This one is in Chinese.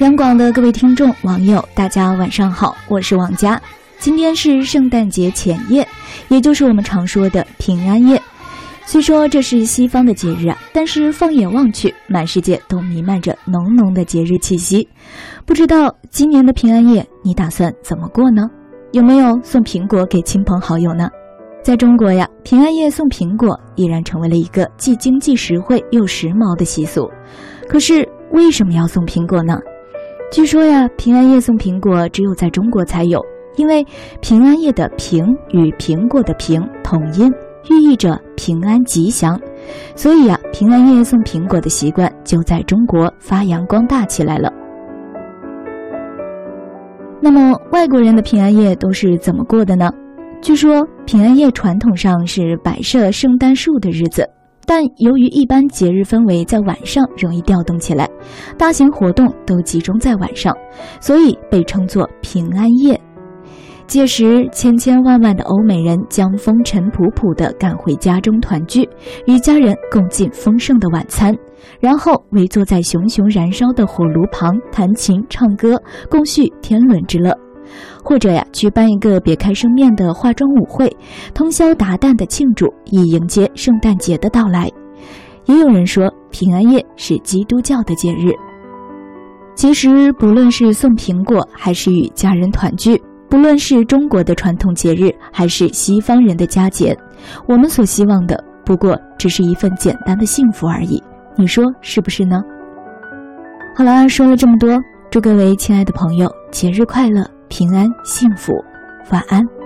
央广的各位听众、网友，大家晚上好，我是王佳。今天是圣诞节前夜，也就是我们常说的平安夜。虽说这是西方的节日啊，但是放眼望去，满世界都弥漫着浓浓的节日气息。不知道今年的平安夜你打算怎么过呢？有没有送苹果给亲朋好友呢？在中国呀，平安夜送苹果已然成为了一个既经济实惠又时髦的习俗。可是为什么要送苹果呢？据说呀，平安夜送苹果只有在中国才有，因为平安夜的“平”与苹果的“平”同音，寓意着平安吉祥，所以啊，平安夜送苹果的习惯就在中国发扬光大起来了。那么，外国人的平安夜都是怎么过的呢？据说平安夜传统上是摆设圣诞树的日子。但由于一般节日氛围在晚上容易调动起来，大型活动都集中在晚上，所以被称作平安夜。届时，千千万万的欧美人将风尘仆仆地赶回家中团聚，与家人共进丰盛的晚餐，然后围坐在熊熊燃烧的火炉旁弹琴唱歌，共叙天伦之乐。或者呀，举办一个别开生面的化妆舞会，通宵达旦的庆祝，以迎接圣诞节的到来。也有人说，平安夜是基督教的节日。其实，不论是送苹果，还是与家人团聚，不论是中国的传统节日，还是西方人的佳节，我们所希望的，不过只是一份简单的幸福而已。你说是不是呢？好了，说了这么多，祝各位亲爱的朋友节日快乐！平安幸福，晚安。